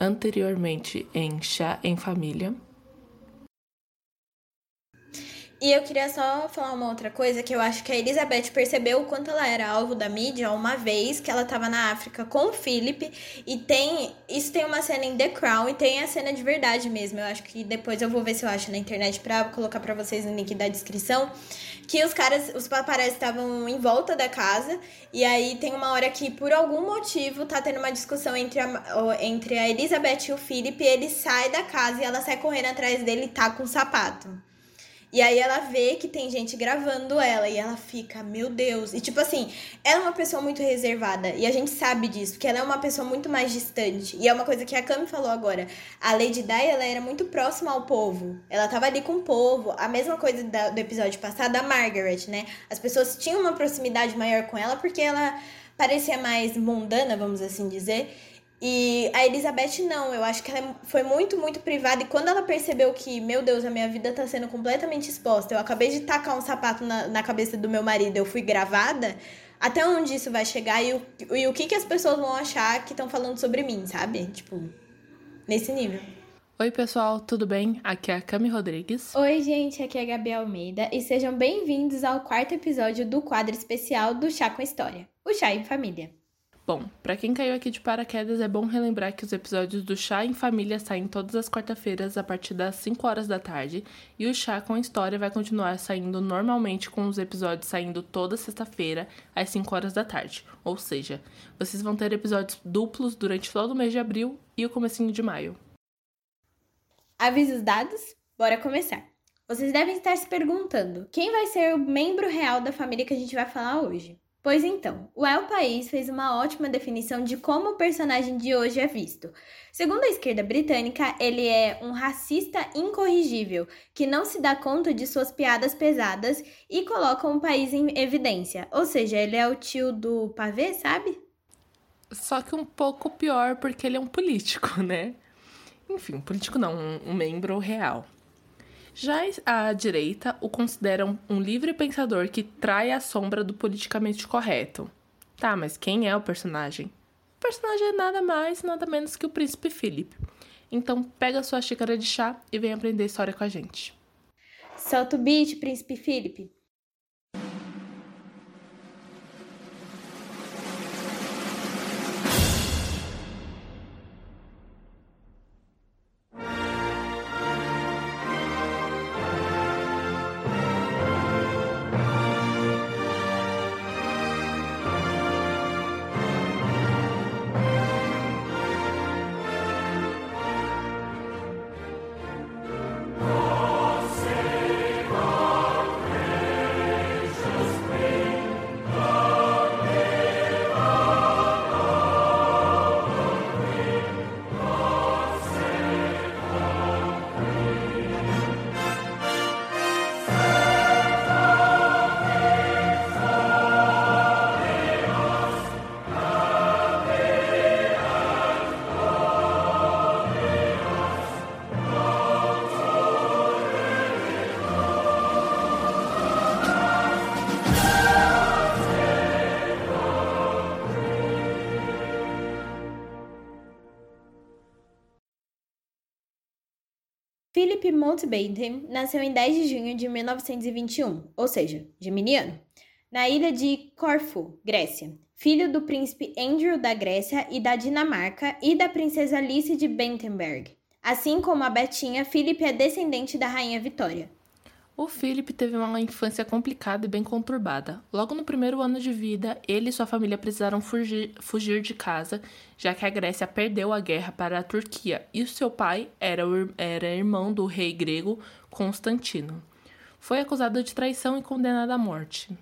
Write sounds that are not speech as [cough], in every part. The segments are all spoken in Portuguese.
anteriormente em Chá em Família. E eu queria só falar uma outra coisa, que eu acho que a Elizabeth percebeu o quanto ela era alvo da mídia uma vez que ela tava na África com o Philip. E tem. Isso tem uma cena em The Crown e tem a cena de verdade mesmo. Eu acho que depois eu vou ver se eu acho na internet pra colocar pra vocês no link da descrição. Que os caras, os paparazzi estavam em volta da casa. E aí tem uma hora que, por algum motivo, tá tendo uma discussão entre a, entre a Elizabeth e o Philip. E ele sai da casa e ela sai correndo atrás dele e tá com o sapato. E aí ela vê que tem gente gravando ela e ela fica, meu Deus. E tipo assim, ela é uma pessoa muito reservada e a gente sabe disso, que ela é uma pessoa muito mais distante. E é uma coisa que a Cami falou agora. A Lady Di, ela era muito próxima ao povo. Ela tava ali com o povo. A mesma coisa da, do episódio passado da Margaret, né? As pessoas tinham uma proximidade maior com ela porque ela parecia mais mundana, vamos assim dizer. E a Elizabeth não, eu acho que ela foi muito, muito privada. E quando ela percebeu que, meu Deus, a minha vida tá sendo completamente exposta, eu acabei de tacar um sapato na, na cabeça do meu marido, eu fui gravada, até onde isso vai chegar e o, e o que, que as pessoas vão achar que estão falando sobre mim, sabe? Tipo, nesse nível. Oi, pessoal, tudo bem? Aqui é a Cami Rodrigues. Oi, gente, aqui é a Gabi Almeida e sejam bem-vindos ao quarto episódio do quadro especial do Chá com História, o Chá em Família. Bom, para quem caiu aqui de paraquedas, é bom relembrar que os episódios do Chá em Família saem todas as quarta-feiras a partir das 5 horas da tarde, e o Chá com História vai continuar saindo normalmente com os episódios saindo toda sexta-feira às 5 horas da tarde. Ou seja, vocês vão ter episódios duplos durante todo o mês de abril e o comecinho de maio. Avisos dados? Bora começar. Vocês devem estar se perguntando: quem vai ser o membro real da família que a gente vai falar hoje? Pois então, o El País fez uma ótima definição de como o personagem de hoje é visto. Segundo a esquerda britânica, ele é um racista incorrigível, que não se dá conta de suas piadas pesadas e coloca o um país em evidência. Ou seja, ele é o tio do pavê, sabe? Só que um pouco pior porque ele é um político, [laughs] né? Enfim, um político não, um, um membro real. Já a direita o considera um livre pensador que trai a sombra do politicamente correto. Tá, mas quem é o personagem? O personagem é nada mais, nada menos que o príncipe Philip. Então pega sua xícara de chá e vem aprender história com a gente. Solta o beat, príncipe Philip. Philip Mountbatten nasceu em 10 de junho de 1921, ou seja, geminiano, na ilha de Corfu, Grécia, filho do príncipe Andrew da Grécia e da Dinamarca e da princesa Alice de Bentenberg. Assim como a Betinha, Philip é descendente da rainha Vitória. O Philip teve uma infância complicada e bem conturbada. Logo no primeiro ano de vida, ele e sua família precisaram fugir, fugir de casa, já que a Grécia perdeu a guerra para a Turquia e seu pai era, era irmão do rei grego Constantino. Foi acusado de traição e condenado à morte.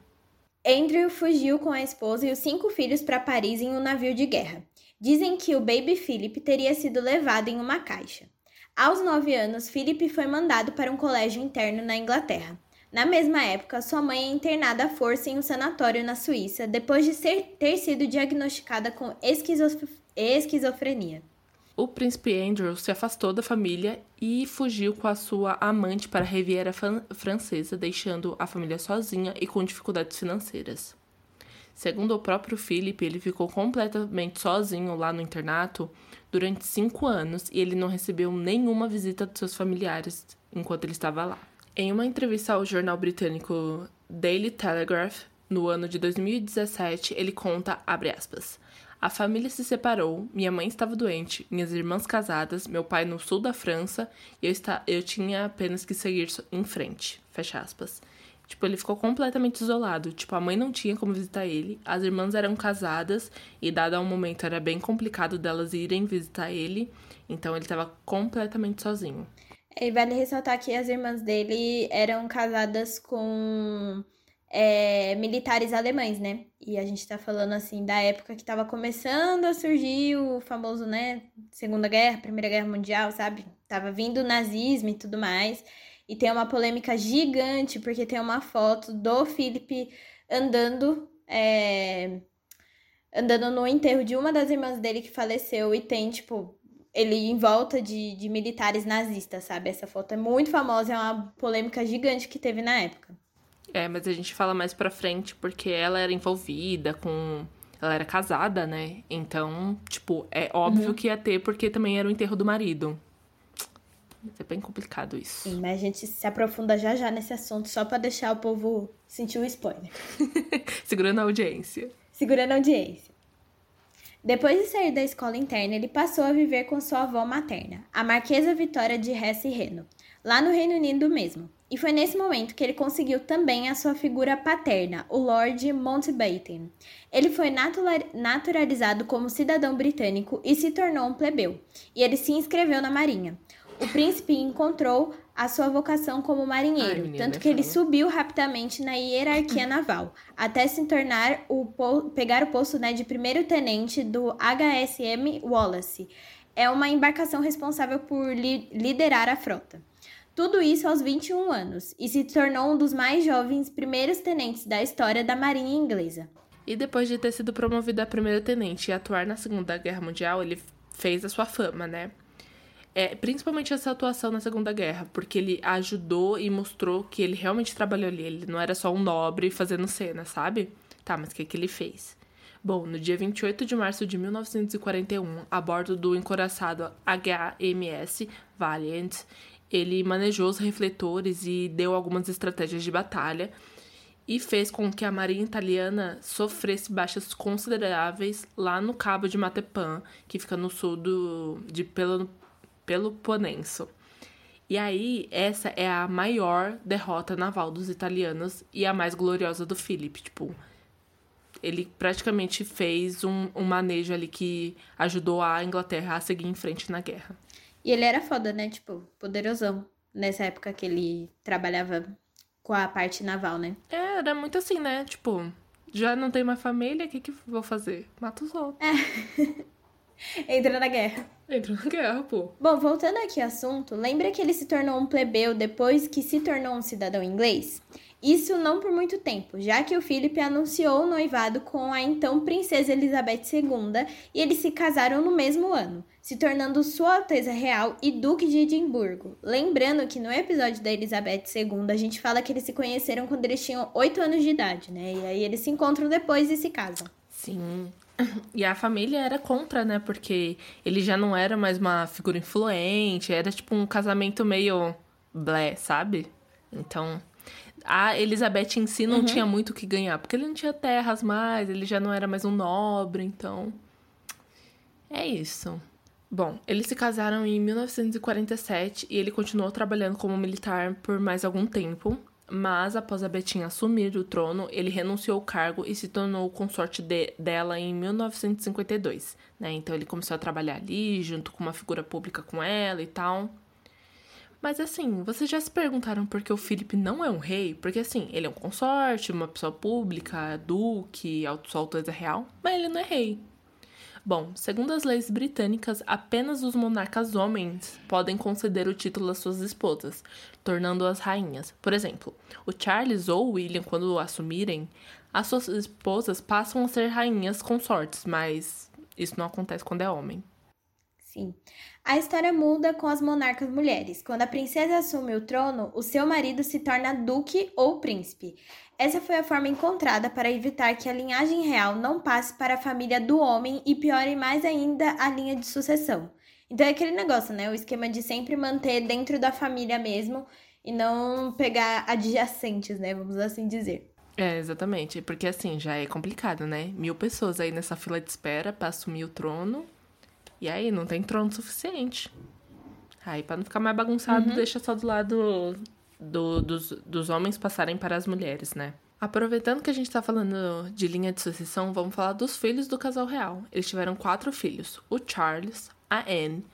Andrew fugiu com a esposa e os cinco filhos para Paris em um navio de guerra. Dizem que o baby Philip teria sido levado em uma caixa. Aos nove anos, Philip foi mandado para um colégio interno na Inglaterra. Na mesma época, sua mãe é internada à força em um sanatório na Suíça depois de ser, ter sido diagnosticada com esquizof esquizofrenia. O príncipe Andrew se afastou da família e fugiu com a sua amante para a Riviera Francesa, deixando a família sozinha e com dificuldades financeiras. Segundo o próprio Philip, ele ficou completamente sozinho lá no internato durante cinco anos e ele não recebeu nenhuma visita dos seus familiares enquanto ele estava lá. Em uma entrevista ao jornal britânico Daily Telegraph, no ano de 2017, ele conta, abre aspas, a família se separou, minha mãe estava doente, minhas irmãs casadas, meu pai no sul da França e eu, está, eu tinha apenas que seguir em frente. Fecha aspas. Tipo, ele ficou completamente isolado. Tipo, a mãe não tinha como visitar ele, as irmãs eram casadas e, dado um momento, era bem complicado delas irem visitar ele, então ele estava completamente sozinho. E vale ressaltar que as irmãs dele eram casadas com é, militares alemães, né? E a gente tá falando assim da época que tava começando a surgir o famoso, né? Segunda Guerra, Primeira Guerra Mundial, sabe? Tava vindo o nazismo e tudo mais. E tem uma polêmica gigante, porque tem uma foto do Felipe andando. É, andando no enterro de uma das irmãs dele que faleceu e tem, tipo, ele em volta de, de militares nazistas, sabe? Essa foto é muito famosa, é uma polêmica gigante que teve na época. É, mas a gente fala mais pra frente porque ela era envolvida com. Ela era casada, né? Então, tipo, é óbvio uhum. que ia ter, porque também era o enterro do marido. É bem complicado isso. Sim, mas a gente se aprofunda já já nesse assunto, só para deixar o povo sentir o spoiler. [laughs] Segurando a audiência. Segurando a audiência. Depois de sair da escola interna, ele passou a viver com sua avó materna, a Marquesa Vitória de Hesse Reno, lá no Reino Unido mesmo. E foi nesse momento que ele conseguiu também a sua figura paterna, o Lord Mountbatten. Ele foi naturalizado como cidadão britânico e se tornou um plebeu, e ele se inscreveu na marinha. O príncipe encontrou a sua vocação como marinheiro, Ai, menina, tanto que ele subiu rapidamente na hierarquia [clears throat] naval, até se tornar o pegar o posto né, de primeiro tenente do HSM Wallace. É uma embarcação responsável por li liderar a frota. Tudo isso aos 21 anos, e se tornou um dos mais jovens primeiros tenentes da história da Marinha Inglesa. E depois de ter sido promovido a primeiro tenente e atuar na Segunda Guerra Mundial, ele fez a sua fama, né? É, principalmente essa atuação na Segunda Guerra, porque ele ajudou e mostrou que ele realmente trabalhou ali. Ele não era só um nobre fazendo cena, sabe? Tá, mas o que, que ele fez? Bom, no dia 28 de março de 1941, a bordo do encoraçado HMS Valiant, ele manejou os refletores e deu algumas estratégias de batalha e fez com que a marinha italiana sofresse baixas consideráveis lá no Cabo de Matepan, que fica no sul do, de Peloponeso. E aí, essa é a maior derrota naval dos italianos e a mais gloriosa do Philip. Tipo, ele praticamente fez um, um manejo ali que ajudou a Inglaterra a seguir em frente na guerra. E ele era foda, né? Tipo, poderosão. Nessa época que ele trabalhava com a parte naval, né? É, era muito assim, né? Tipo, já não tem uma família, o que que vou fazer? Mato os outros. É. [laughs] [laughs] Entra na guerra. Entra na guerra, pô. Bom, voltando aqui ao assunto, lembra que ele se tornou um plebeu depois que se tornou um cidadão inglês? Isso não por muito tempo, já que o Philip anunciou o noivado com a então princesa Elizabeth II e eles se casaram no mesmo ano, se tornando Sua Alteza Real e Duque de Edimburgo. Lembrando que no episódio da Elizabeth II a gente fala que eles se conheceram quando eles tinham 8 anos de idade, né? E aí eles se encontram depois e se casam. Sim. E a família era contra, né? Porque ele já não era mais uma figura influente, era tipo um casamento meio blé, sabe? Então, a Elizabeth em si não uhum. tinha muito o que ganhar, porque ele não tinha terras mais, ele já não era mais um nobre, então. É isso. Bom, eles se casaram em 1947 e ele continuou trabalhando como militar por mais algum tempo, mas após a Betinha assumir o trono, ele renunciou ao cargo e se tornou consorte de, dela em 1952, né? Então ele começou a trabalhar ali, junto com uma figura pública com ela e tal. Mas assim, vocês já se perguntaram por que o Felipe não é um rei? Porque assim, ele é um consorte, uma pessoa pública, duque, sua alteza real, mas ele não é rei. Bom, segundo as leis britânicas, apenas os monarcas homens podem conceder o título às suas esposas, tornando-as rainhas. Por exemplo, o Charles ou o William, quando assumirem, as suas esposas passam a ser rainhas consortes, mas isso não acontece quando é homem. enfim. A história muda com as monarcas mulheres. Quando a princesa assume o trono, o seu marido se torna duque ou príncipe. Essa foi a forma encontrada para evitar que a linhagem real não passe para a família do homem e piore mais ainda a linha de sucessão. Então é aquele negócio, né? O esquema de sempre manter dentro da família mesmo e não pegar adjacentes, né? Vamos assim dizer. É, exatamente. Porque assim, já é complicado, né? Mil pessoas aí nessa fila de espera para assumir o trono. E aí, não tem trono suficiente. Aí, para não ficar mais bagunçado, uhum. deixa só do lado do, dos, dos homens passarem para as mulheres, né? Aproveitando que a gente tá falando de linha de sucessão, vamos falar dos filhos do casal real. Eles tiveram quatro filhos: o Charles, a Anne,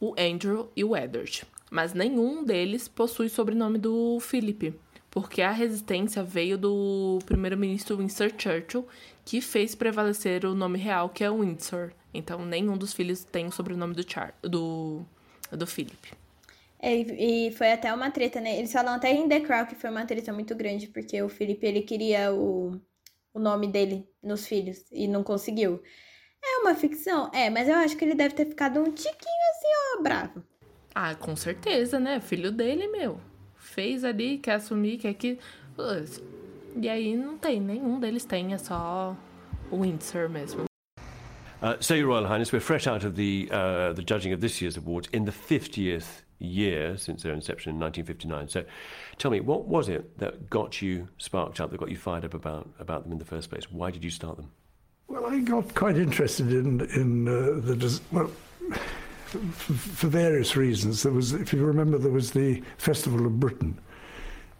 o Andrew e o Edward. Mas nenhum deles possui sobrenome do Philip, porque a resistência veio do primeiro-ministro Winston Churchill, que fez prevalecer o nome real, que é Windsor. Então, nenhum dos filhos tem o sobrenome do, Char do, do Philip. É, e foi até uma treta, né? Eles falam até em The Crown que foi uma treta muito grande, porque o Felipe, ele queria o, o nome dele nos filhos e não conseguiu. É uma ficção? É, mas eu acho que ele deve ter ficado um tiquinho assim, ó, bravo. Ah, com certeza, né? Filho dele, meu. Fez ali, quer assumir, quer que... E aí não tem, nenhum deles tem, é só o Windsor mesmo. Uh, so, Your Royal Highness, we're fresh out of the, uh, the judging of this year's awards in the 50th year since their inception in 1959. So, tell me, what was it that got you sparked up, that got you fired up about, about them in the first place? Why did you start them? Well, I got quite interested in in uh, the well. For various reasons, there was, if you remember, there was the Festival of Britain,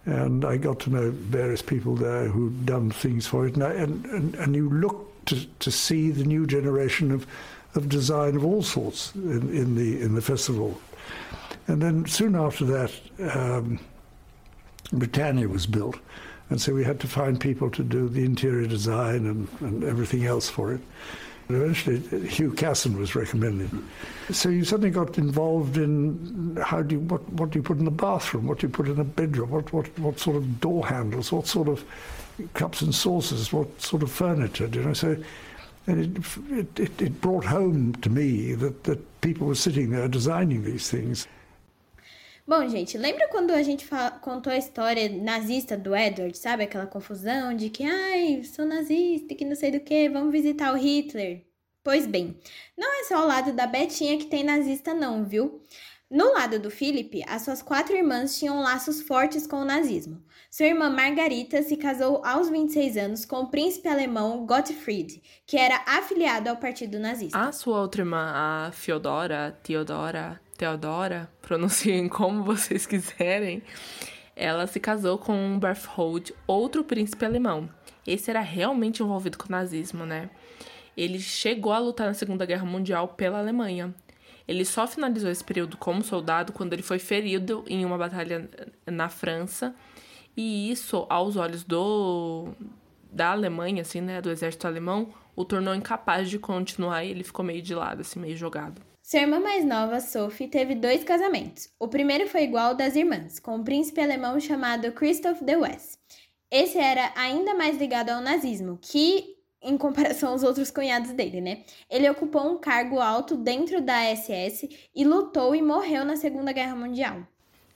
and I got to know various people there who'd done things for it, and, I, and, and, and you look to, to see the new generation of, of design of all sorts in, in the in the festival. And then soon after that, um, Britannia was built, and so we had to find people to do the interior design and, and everything else for it. And eventually, Hugh Casson was recommended. So you suddenly got involved in how do you, what, what do you put in the bathroom, what do you put in the bedroom, what, what, what sort of door handles, what sort of cups and saucers, what sort of furniture, you know. So and it, it, it brought home to me that, that people were sitting there designing these things. Bom, gente, lembra quando a gente contou a história nazista do Edward, sabe? Aquela confusão de que, ai, sou nazista, que não sei do que, vamos visitar o Hitler. Pois bem, não é só o lado da Betinha que tem nazista, não, viu? No lado do Philip, as suas quatro irmãs tinham laços fortes com o nazismo. Sua irmã Margarita se casou aos 26 anos com o príncipe alemão Gottfried, que era afiliado ao partido nazista. A sua outra irmã, a Feodora, Teodora, Teodora, [laughs] pronunciem como vocês quiserem, ela se casou com Berthold, outro príncipe alemão. Esse era realmente envolvido com o nazismo, né? Ele chegou a lutar na Segunda Guerra Mundial pela Alemanha. Ele só finalizou esse período como soldado quando ele foi ferido em uma batalha na França e isso, aos olhos do da Alemanha, assim, né, do exército alemão, o tornou incapaz de continuar e ele ficou meio de lado, assim, meio jogado. Sua irmã mais nova, Sophie, teve dois casamentos. O primeiro foi igual ao das irmãs, com um príncipe alemão chamado Christoph de West. Esse era ainda mais ligado ao nazismo, que, em comparação aos outros cunhados dele, né? Ele ocupou um cargo alto dentro da SS e lutou e morreu na Segunda Guerra Mundial.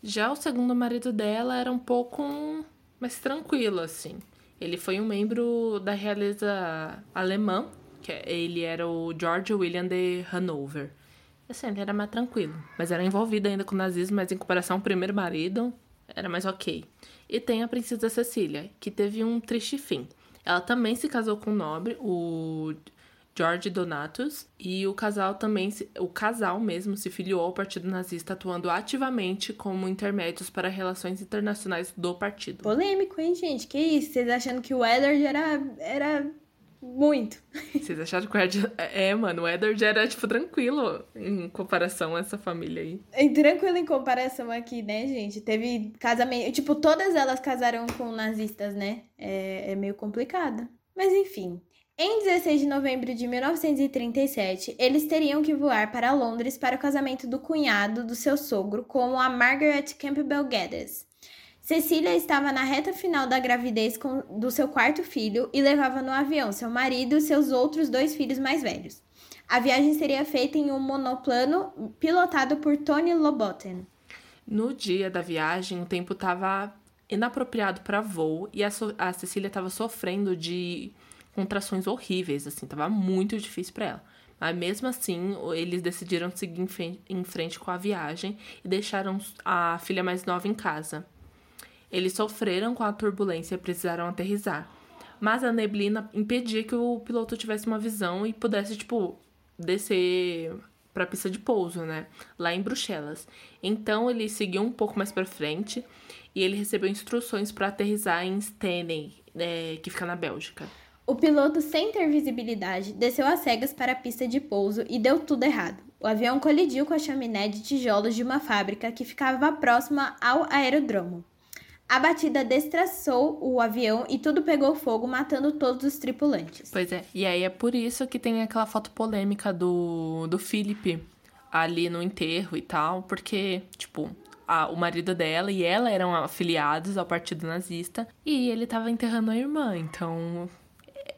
Já o segundo marido dela era um pouco mais tranquilo, assim. Ele foi um membro da realeza alemã, que é, ele era o George William de Hanover. Assim, ele era mais tranquilo, mas era envolvido ainda com o nazismo, mas em comparação ao primeiro marido, era mais ok. E tem a princesa Cecília, que teve um triste fim. Ela também se casou com um nobre, o George Donatus, e o casal também, o casal mesmo se filiou ao Partido Nazista, atuando ativamente como intermédios para relações internacionais do partido. Polêmico, hein, gente? Que isso? Vocês achando que o Edward era, era muito. [laughs] Vocês acharam que o Edward... É, mano, o Edward era, tipo, tranquilo em comparação a essa família aí. É tranquilo em comparação aqui, né, gente? Teve casamento... Tipo, todas elas casaram com nazistas, né? É, é meio complicado. Mas, enfim... Em 16 de novembro de 1937, eles teriam que voar para Londres para o casamento do cunhado do seu sogro com a Margaret Campbell Geddes. Cecília estava na reta final da gravidez com, do seu quarto filho e levava no avião seu marido e seus outros dois filhos mais velhos. A viagem seria feita em um monoplano pilotado por Tony Lobotten. No dia da viagem, o tempo estava inapropriado para voo e a, so a Cecília estava sofrendo de contrações horríveis, assim, tava muito difícil para ela. Mas mesmo assim, eles decidiram seguir em frente, com a viagem e deixaram a filha mais nova em casa. Eles sofreram com a turbulência e precisaram aterrizar. Mas a neblina impedia que o piloto tivesse uma visão e pudesse, tipo, descer para a pista de pouso, né? Lá em Bruxelas. Então ele seguiu um pouco mais para frente e ele recebeu instruções para aterrizar em Stenay, é, que fica na Bélgica. O piloto, sem ter visibilidade, desceu às cegas para a pista de pouso e deu tudo errado. O avião colidiu com a chaminé de tijolos de uma fábrica que ficava próxima ao aerodromo. A batida destraçou o avião e tudo pegou fogo, matando todos os tripulantes. Pois é, e aí é por isso que tem aquela foto polêmica do, do Philip ali no enterro e tal, porque, tipo, a, o marido dela e ela eram afiliados ao partido nazista e ele tava enterrando a irmã, então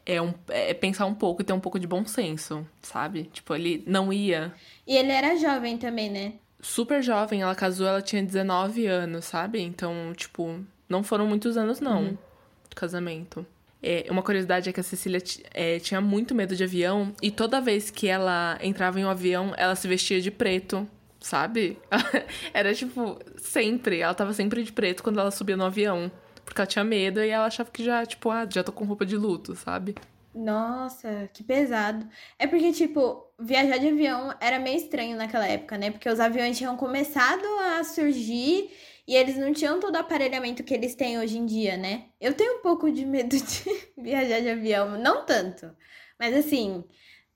é, um, é pensar um pouco e ter um pouco de bom senso, sabe? Tipo, ele não ia. E ele era jovem também, né? Super jovem, ela casou, ela tinha 19 anos, sabe? Então, tipo, não foram muitos anos, não, uhum. de casamento. É, uma curiosidade é que a Cecília é, tinha muito medo de avião e toda vez que ela entrava em um avião, ela se vestia de preto, sabe? [laughs] Era tipo, sempre. Ela tava sempre de preto quando ela subia no avião. Porque ela tinha medo e ela achava que já, tipo, ah, já tô com roupa de luto, sabe? Nossa, que pesado. É porque, tipo, viajar de avião era meio estranho naquela época, né? Porque os aviões tinham começado a surgir e eles não tinham todo o aparelhamento que eles têm hoje em dia, né? Eu tenho um pouco de medo [laughs] de viajar de avião, não tanto. Mas assim,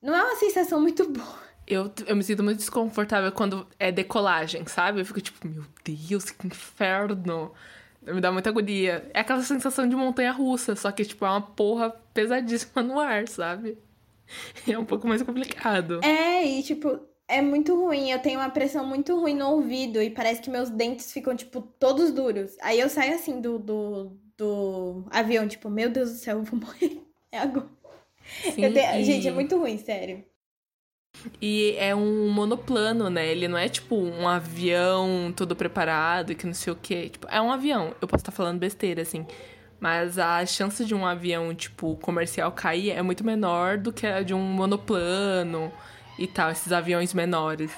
não é uma sensação muito boa. Eu, eu me sinto muito desconfortável quando é decolagem, sabe? Eu fico tipo, meu Deus, que inferno. Me dá muita agonia. É aquela sensação de montanha russa, só que, tipo, é uma porra pesadíssima no ar, sabe? [laughs] É um pouco mais complicado. É, e, tipo, é muito ruim. Eu tenho uma pressão muito ruim no ouvido e parece que meus dentes ficam, tipo, todos duros. Aí eu saio assim do, do, do avião, tipo, meu Deus do céu, eu vou [laughs] morrer. É agora. Sim, tenho... e... Gente, é muito ruim, sério. E é um monoplano, né? Ele não é tipo um avião todo preparado e que não sei o quê. Tipo, é um avião. Eu posso estar falando besteira, assim. Mas a chance de um avião, tipo, comercial cair é muito menor do que a de um monoplano e tal, esses aviões menores.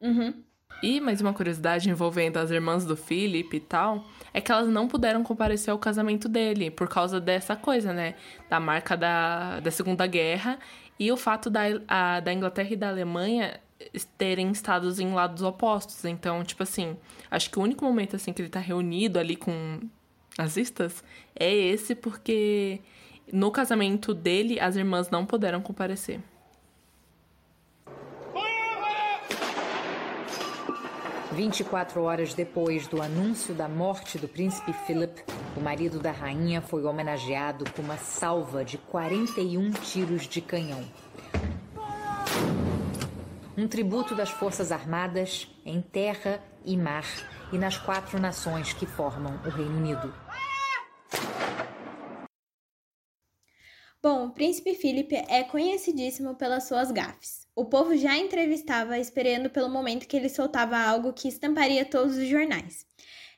Uhum. E mais uma curiosidade envolvendo as irmãs do Philip e tal, é que elas não puderam comparecer ao casamento dele por causa dessa coisa, né? Da marca da, da Segunda Guerra e o fato da, a, da Inglaterra e da Alemanha terem estados em lados opostos. Então, tipo assim, acho que o único momento assim que ele tá reunido ali com nazistas é esse porque no casamento dele as irmãs não puderam comparecer. 24 horas depois do anúncio da morte do príncipe Philip, o marido da rainha foi homenageado com uma salva de 41 tiros de canhão. Um tributo das Forças Armadas em terra e mar e nas quatro nações que formam o Reino Unido. Bom, o príncipe Philip é conhecidíssimo pelas suas gafes. O povo já entrevistava esperando pelo momento que ele soltava algo que estamparia todos os jornais.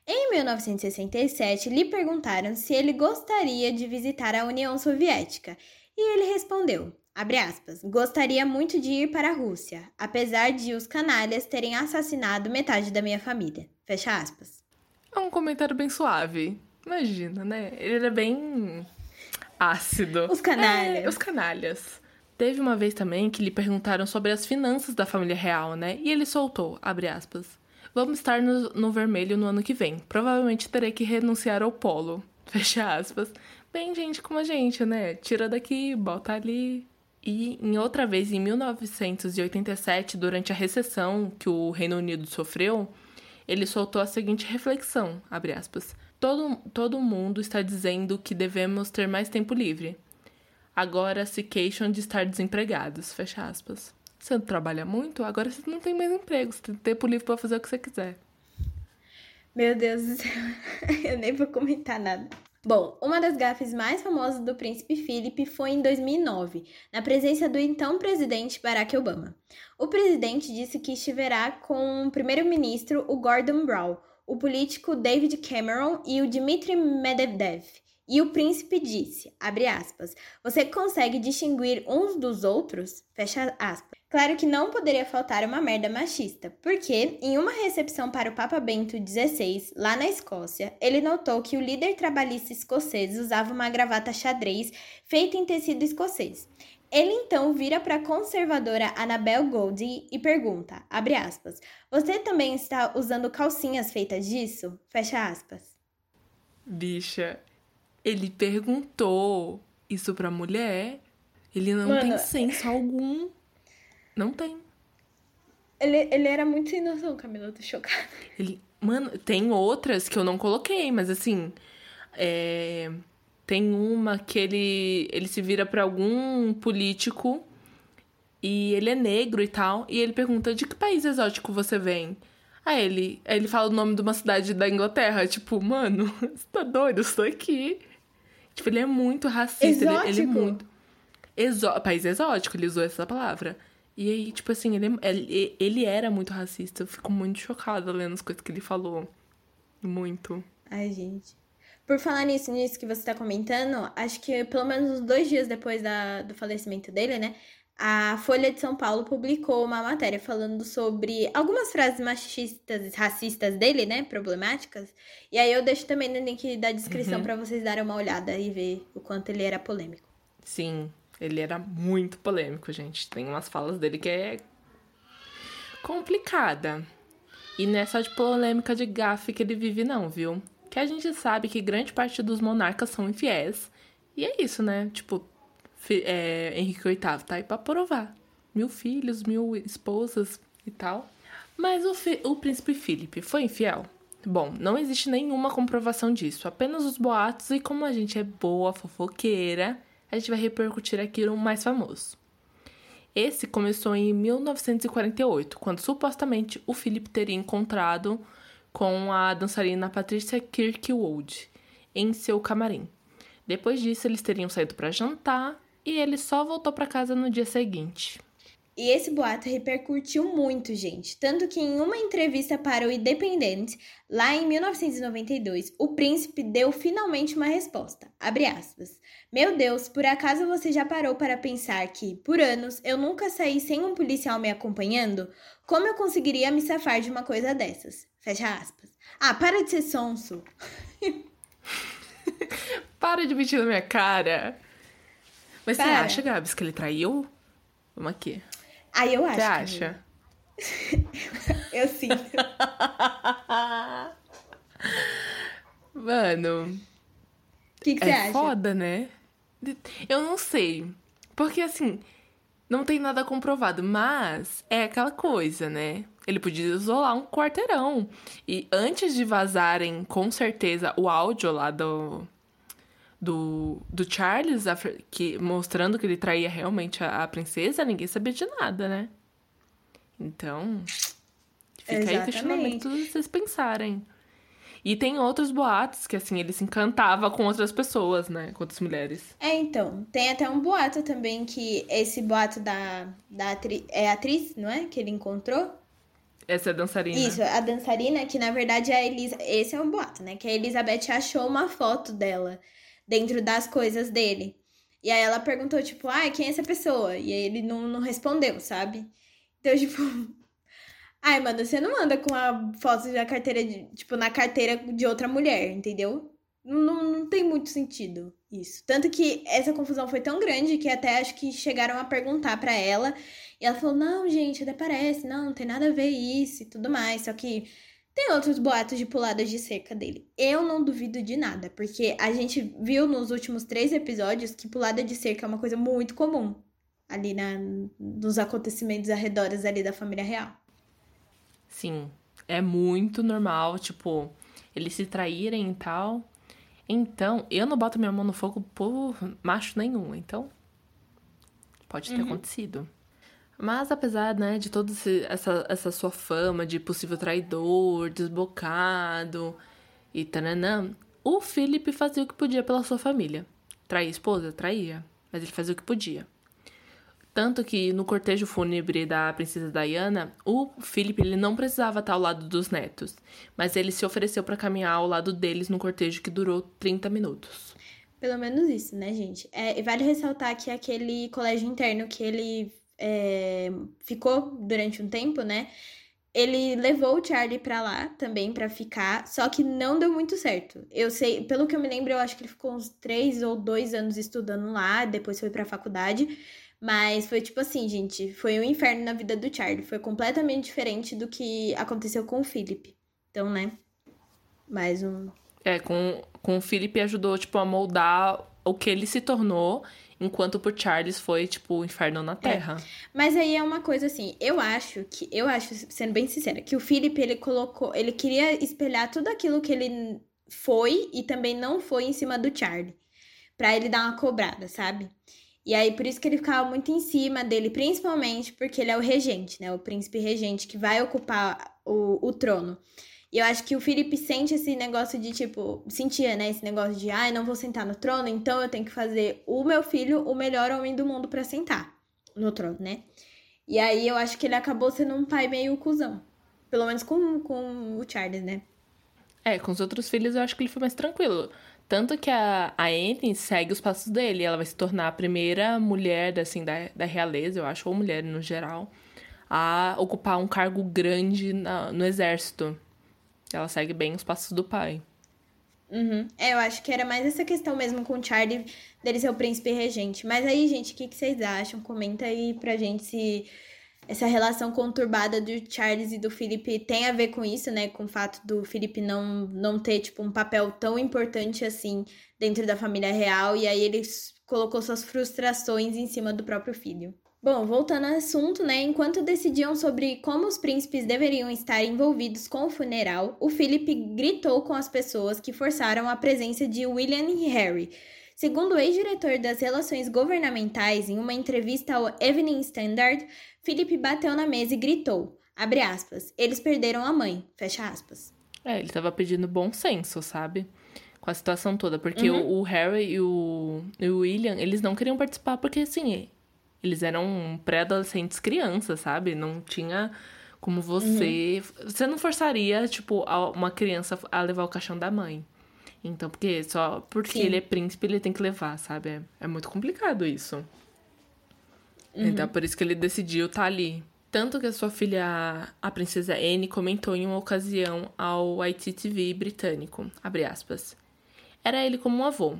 Em 1967, lhe perguntaram se ele gostaria de visitar a União Soviética, e ele respondeu: aspas, gostaria muito de ir para a Rússia, apesar de os canalhas terem assassinado metade da minha família. Fecha aspas. É um comentário bem suave. Imagina, né? Ele era bem ácido. Os canalhas. É, os canalhas. Teve uma vez também que lhe perguntaram sobre as finanças da família real, né? E ele soltou, abre aspas. Vamos estar no, no vermelho no ano que vem. Provavelmente terei que renunciar ao polo. [laughs] Fecha aspas. Bem, gente como a gente, né? Tira daqui, bota ali. E em outra vez, em 1987, durante a recessão que o Reino Unido sofreu, ele soltou a seguinte reflexão, abre aspas. Todo, todo mundo está dizendo que devemos ter mais tempo livre. Agora se queixam de estar desempregados. Fecha aspas. Você trabalha muito? Agora você não tem mais emprego. Você tem tempo livre para fazer o que você quiser. Meu Deus do céu. [laughs] Eu nem vou comentar nada. Bom, uma das gafes mais famosas do príncipe Philip foi em 2009, na presença do então presidente Barack Obama. O presidente disse que estiverá com o primeiro-ministro, o Gordon Brown, o político David Cameron e o Dmitry Medvedev. E o príncipe disse, abre aspas, você consegue distinguir uns dos outros? Fecha aspas. Claro que não poderia faltar uma merda machista, porque, em uma recepção para o Papa Bento XVI, lá na Escócia, ele notou que o líder trabalhista escocês usava uma gravata xadrez feita em tecido escocês. Ele então vira para a conservadora Annabel Goldie e pergunta, abre aspas, você também está usando calcinhas feitas disso? Fecha aspas. Bicha, ele perguntou isso pra mulher. Ele não Mano, tem senso algum. Não tem. Ele, ele era muito sem noção, Camila, eu tô chocada. Ele. Mano, tem outras que eu não coloquei, mas assim. É... Tem uma que ele, ele se vira pra algum político e ele é negro e tal. E ele pergunta: de que país exótico você vem? Aí ele, aí ele fala o nome de uma cidade da Inglaterra. Tipo, mano, [laughs] você tá doido? Eu estou aqui. Tipo, ele é muito racista. Ele, ele é Exótico? muito. Exó... País exótico, ele usou essa palavra. E aí, tipo assim, ele, ele, ele era muito racista. Eu fico muito chocada lendo as coisas que ele falou. Muito. Ai, gente. Por falar nisso, nisso que você tá comentando, acho que pelo menos uns dois dias depois da, do falecimento dele, né? A Folha de São Paulo publicou uma matéria falando sobre algumas frases machistas e racistas dele, né? Problemáticas. E aí eu deixo também no link da descrição pra vocês darem uma olhada e ver o quanto ele era polêmico. Sim, ele era muito polêmico, gente. Tem umas falas dele que é complicada. E não é só de polêmica de gafe que ele vive, não, viu? Que a gente sabe que grande parte dos monarcas são infiéis. E é isso, né? Tipo, é, Henrique VIII tá aí pra provar. Mil filhos, mil esposas e tal. Mas o, o príncipe Felipe foi infiel? Bom, não existe nenhuma comprovação disso, apenas os boatos e como a gente é boa fofoqueira, a gente vai repercutir aqui o mais famoso. Esse começou em 1948, quando supostamente o Philip teria encontrado com a dançarina Patricia Kirkwood em seu camarim. Depois disso, eles teriam saído para jantar e ele só voltou para casa no dia seguinte. E esse boato repercutiu muito, gente. Tanto que em uma entrevista para o Independent, lá em 1992, o príncipe deu finalmente uma resposta. Abre aspas. Meu Deus, por acaso você já parou para pensar que, por anos, eu nunca saí sem um policial me acompanhando? Como eu conseguiria me safar de uma coisa dessas? Fecha aspas. Ah, para de ser sonso. [laughs] Para de mentir na minha cara! Mas você Para. acha, Gabs, que ele traiu? Vamos aqui. Aí eu acho. Você acha? Eu sinto. [laughs] Mano, O que, que você é acha? foda, né? Eu não sei. Porque assim, não tem nada comprovado, mas é aquela coisa, né? Ele podia isolar um quarteirão. E antes de vazarem, com certeza, o áudio lá do. Do, do Charles, que, mostrando que ele traía realmente a, a princesa, ninguém sabia de nada, né? Então, fica aí o Exatamente. questionamento pra vocês pensarem. E tem outros boatos que, assim, ele se encantava com outras pessoas, né? Com outras mulheres. É, então, tem até um boato também que esse boato da, da é atriz, não é? Que ele encontrou. Essa é dançarina. Isso, a dançarina, que na verdade é a Elisa. Esse é um boato, né? Que a Elizabeth achou uma foto dela dentro das coisas dele. E aí ela perguntou, tipo, ai, quem é essa pessoa? E aí ele não, não respondeu, sabe? Então, [laughs] tipo. Ai, mano, você não anda com a foto da carteira, de, tipo, na carteira de outra mulher, entendeu? Não, não, tem muito sentido isso. Tanto que essa confusão foi tão grande que até acho que chegaram a perguntar pra ela. E ela falou: não, gente, até parece, não, não tem nada a ver isso e tudo mais. Só que tem outros boatos de puladas de cerca dele. Eu não duvido de nada, porque a gente viu nos últimos três episódios que pulada de cerca é uma coisa muito comum ali na, nos acontecimentos arredores ali da família real. Sim, é muito normal, tipo, eles se traírem e tal. Então, eu não boto minha mão no fogo por macho nenhum, então pode ter acontecido. Mas apesar, né, de toda essa, essa sua fama de possível traidor, desbocado e tananã, O Philip fazia o que podia pela sua família. Traía a esposa? Traía. Mas ele fazia o que podia. Tanto que no cortejo fúnebre da princesa Diana, o Philip ele não precisava estar ao lado dos netos, mas ele se ofereceu para caminhar ao lado deles no cortejo que durou 30 minutos. Pelo menos isso, né, gente? É, vale ressaltar que aquele colégio interno que ele é, ficou durante um tempo, né? Ele levou o Charlie pra lá também para ficar, só que não deu muito certo. Eu sei, pelo que eu me lembro, eu acho que ele ficou uns três ou dois anos estudando lá, depois foi pra faculdade. Mas foi tipo assim, gente, foi um inferno na vida do Charlie. Foi completamente diferente do que aconteceu com o Philip. Então, né? Mais um. É, com, com o Philip ajudou, tipo, a moldar o que ele se tornou, enquanto por Charles foi, tipo, o inferno na Terra. É. Mas aí é uma coisa assim, eu acho que, eu acho, sendo bem sincera, que o Philip, ele colocou, ele queria espelhar tudo aquilo que ele foi e também não foi em cima do Charlie. Pra ele dar uma cobrada, sabe? E aí, por isso que ele ficava muito em cima dele, principalmente porque ele é o regente, né? O príncipe regente que vai ocupar o, o trono. E eu acho que o Felipe sente esse negócio de, tipo, sentia, né? Esse negócio de, ah, eu não vou sentar no trono, então eu tenho que fazer o meu filho o melhor homem do mundo para sentar no trono, né? E aí eu acho que ele acabou sendo um pai meio cuzão. Pelo menos com, com o Charles, né? É, com os outros filhos eu acho que ele foi mais tranquilo. Tanto que a, a Anne segue os passos dele. Ela vai se tornar a primeira mulher, assim, da, da realeza, eu acho, ou mulher no geral, a ocupar um cargo grande na, no exército. Ela segue bem os passos do pai. Uhum. É, eu acho que era mais essa questão mesmo com o Charlie dele ser o príncipe regente. Mas aí, gente, o que, que vocês acham? Comenta aí pra gente se essa relação conturbada do Charles e do Felipe tem a ver com isso, né? Com o fato do Felipe não, não ter, tipo, um papel tão importante assim dentro da família real. E aí ele colocou suas frustrações em cima do próprio filho. Bom, voltando ao assunto, né? Enquanto decidiam sobre como os príncipes deveriam estar envolvidos com o funeral, o Philip gritou com as pessoas que forçaram a presença de William e Harry. Segundo o ex-diretor das relações governamentais, em uma entrevista ao Evening Standard, Philip bateu na mesa e gritou, abre aspas, eles perderam a mãe, fecha aspas. É, ele tava pedindo bom senso, sabe? Com a situação toda. Porque uhum. o, o, Harry e o, e o William, eles não queriam participar porque, assim, eles eram pré-adolescentes crianças, sabe? Não tinha como você... Uhum. Você não forçaria, tipo, uma criança a levar o caixão da mãe. Então, porque só porque Sim. ele é príncipe, ele tem que levar, sabe? É, é muito complicado isso. Uhum. Então, por isso que ele decidiu estar tá ali. Tanto que a sua filha, a princesa Anne, comentou em uma ocasião ao ITTV britânico, abre aspas. Era ele como um avô.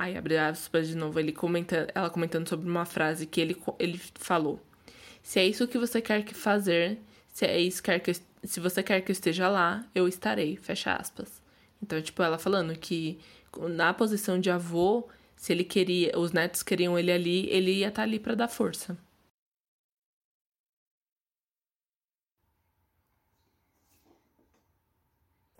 Aí, abre aspas de novo, ele comenta, ela comentando sobre uma frase que ele, ele falou. Se é isso que você quer que fazer, se é isso que, se você quer que eu esteja lá, eu estarei, fecha aspas. Então, tipo, ela falando que na posição de avô, se ele queria, os netos queriam ele ali, ele ia estar tá ali para dar força.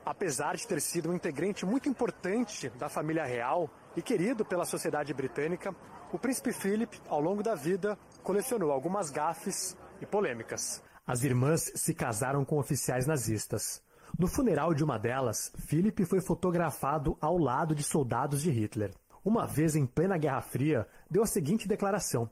Apesar de ter sido um integrante muito importante da família real e querido pela sociedade britânica, o príncipe Philip, ao longo da vida, colecionou algumas gafes e polêmicas. As irmãs se casaram com oficiais nazistas. No funeral de uma delas, Philip foi fotografado ao lado de soldados de Hitler. Uma vez em plena Guerra Fria, deu a seguinte declaração: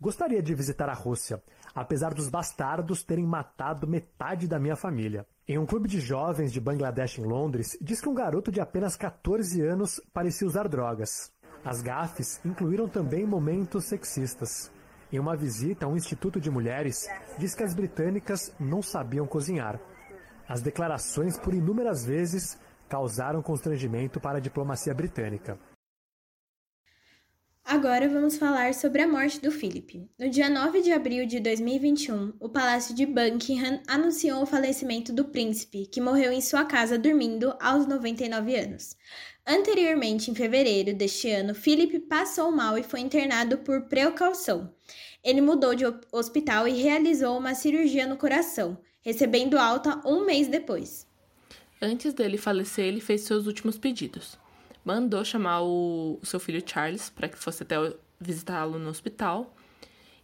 Gostaria de visitar a Rússia, apesar dos bastardos terem matado metade da minha família. Em um clube de jovens de Bangladesh em Londres, diz que um garoto de apenas 14 anos parecia usar drogas. As gafes incluíram também momentos sexistas. Em uma visita a um instituto de mulheres, diz que as britânicas não sabiam cozinhar. As declarações, por inúmeras vezes, causaram constrangimento para a diplomacia britânica. Agora vamos falar sobre a morte do Philip. No dia 9 de abril de 2021, o Palácio de Buckingham anunciou o falecimento do príncipe, que morreu em sua casa dormindo aos 99 anos. Anteriormente, em fevereiro deste ano, Philip passou mal e foi internado por precaução. Ele mudou de hospital e realizou uma cirurgia no coração, recebendo alta um mês depois. Antes dele falecer, ele fez seus últimos pedidos mandou chamar o, o seu filho Charles para que fosse até visitá-lo no hospital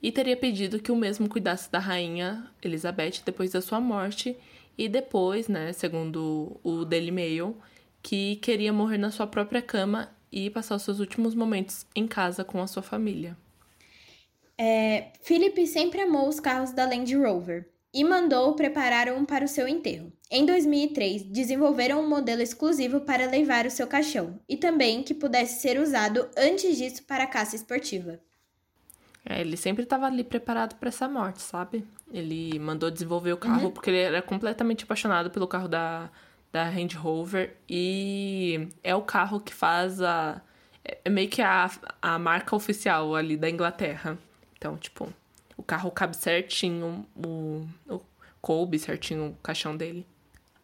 e teria pedido que o mesmo cuidasse da rainha Elizabeth depois da sua morte e depois, né, segundo o Daily Mail, que queria morrer na sua própria cama e passar os seus últimos momentos em casa com a sua família. É, Philip sempre amou os carros da Land Rover e mandou preparar um para o seu enterro. Em 2003, desenvolveram um modelo exclusivo para levar o seu caixão e também que pudesse ser usado antes disso para caça esportiva. É, ele sempre estava ali preparado para essa morte, sabe? Ele mandou desenvolver o carro uhum. porque ele era completamente apaixonado pelo carro da, da Range Rover e é o carro que faz a. É meio que a, a marca oficial ali da Inglaterra. Então, tipo, o carro cabe certinho, o, o coube certinho o caixão dele.